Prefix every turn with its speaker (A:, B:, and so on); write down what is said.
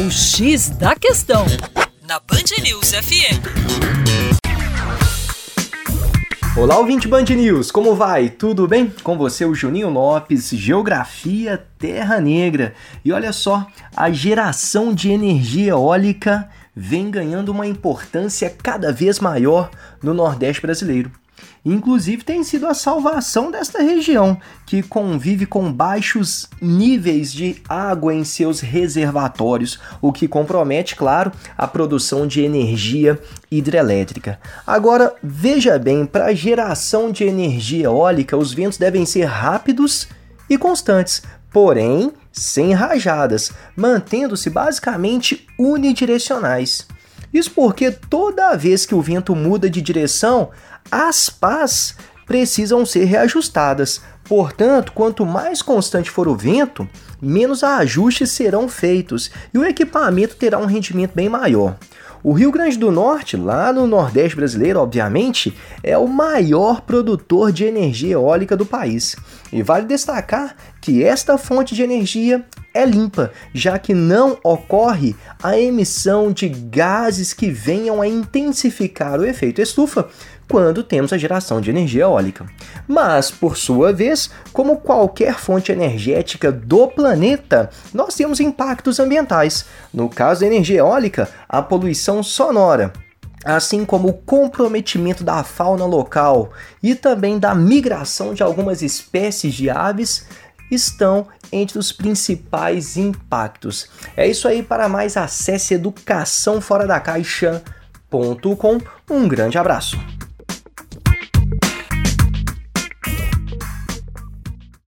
A: O X da Questão, na Band News FM.
B: Olá, ouvinte Band News, como vai? Tudo bem? Com você, o Juninho Lopes, Geografia Terra Negra. E olha só, a geração de energia eólica vem ganhando uma importância cada vez maior no Nordeste brasileiro. Inclusive tem sido a salvação desta região, que convive com baixos níveis de água em seus reservatórios, o que compromete, claro, a produção de energia hidrelétrica. Agora, veja bem, para a geração de energia eólica, os ventos devem ser rápidos e constantes, porém sem rajadas, mantendo-se basicamente unidirecionais. Isso porque toda vez que o vento muda de direção, as pás precisam ser reajustadas. Portanto, quanto mais constante for o vento, menos ajustes serão feitos e o equipamento terá um rendimento bem maior. O Rio Grande do Norte, lá no Nordeste brasileiro, obviamente, é o maior produtor de energia eólica do país. E vale destacar que esta fonte de energia é limpa, já que não ocorre a emissão de gases que venham a intensificar o efeito estufa quando temos a geração de energia eólica. Mas, por sua vez, como qualquer fonte energética do planeta, nós temos impactos ambientais. No caso da energia eólica, a poluição sonora, assim como o comprometimento da fauna local e também da migração de algumas espécies de aves estão entre os principais impactos. É isso aí, para mais acesse educação fora da caixa.com. Um grande abraço.